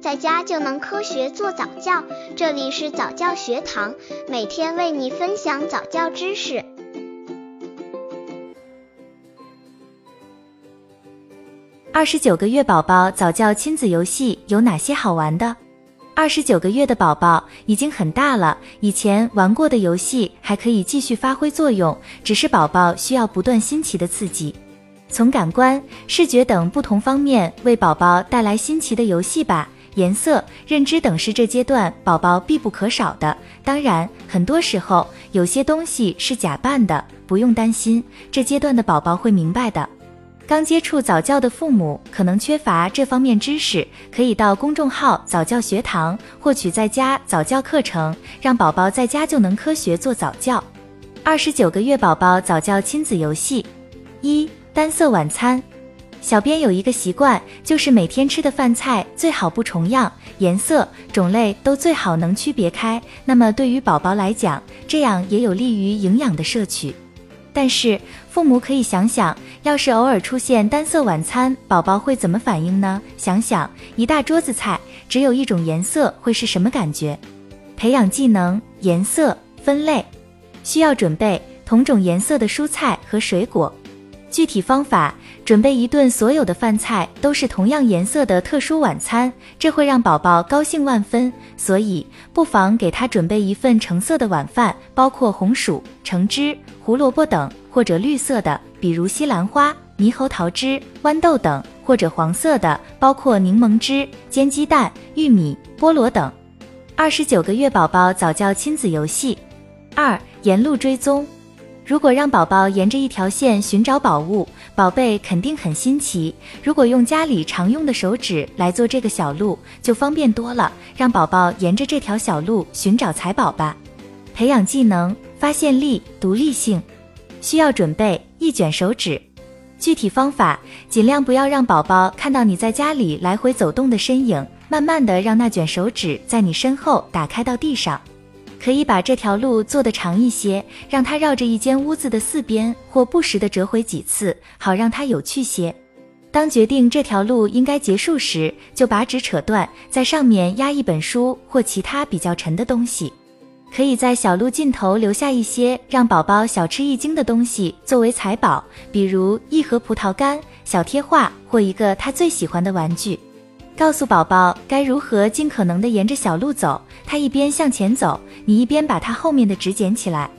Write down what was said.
在家就能科学做早教。这里是早教学堂，每天为你分享早教知识。二十九个月宝宝早教亲子游戏有哪些好玩的？二十九个月的宝宝已经很大了，以前玩过的游戏还可以继续发挥作用，只是宝宝需要不断新奇的刺激。从感官、视觉等不同方面为宝宝带来新奇的游戏吧。颜色、认知等是这阶段宝宝必不可少的。当然，很多时候有些东西是假扮的，不用担心，这阶段的宝宝会明白的。刚接触早教的父母可能缺乏这方面知识，可以到公众号早教学堂获取在家早教课程，让宝宝在家就能科学做早教。二十九个月宝宝早教亲子游戏一。单色晚餐，小编有一个习惯，就是每天吃的饭菜最好不重样，颜色、种类都最好能区别开。那么对于宝宝来讲，这样也有利于营养的摄取。但是父母可以想想，要是偶尔出现单色晚餐，宝宝会怎么反应呢？想想一大桌子菜，只有一种颜色会是什么感觉？培养技能，颜色分类，需要准备同种颜色的蔬菜和水果。具体方法：准备一顿所有的饭菜都是同样颜色的特殊晚餐，这会让宝宝高兴万分。所以不妨给他准备一份橙色的晚饭，包括红薯、橙汁、胡萝卜等，或者绿色的，比如西兰花、猕猴桃汁、豌豆等，或者黄色的，包括柠檬汁、煎鸡蛋、玉米、菠萝等。二十九个月宝宝早教亲子游戏二：沿路追踪。如果让宝宝沿着一条线寻找宝物，宝贝肯定很新奇。如果用家里常用的手指来做这个小路，就方便多了。让宝宝沿着这条小路寻找财宝吧。培养技能，发现力，独立性，需要准备一卷手指。具体方法，尽量不要让宝宝看到你在家里来回走动的身影，慢慢的让那卷手指在你身后打开到地上。可以把这条路做得长一些，让它绕着一间屋子的四边，或不时的折回几次，好让它有趣些。当决定这条路应该结束时，就把纸扯断，在上面压一本书或其他比较沉的东西。可以在小路尽头留下一些让宝宝小吃一惊的东西作为财宝，比如一盒葡萄干、小贴画或一个他最喜欢的玩具。告诉宝宝该如何尽可能的沿着小路走，他一边向前走，你一边把他后面的纸捡起来。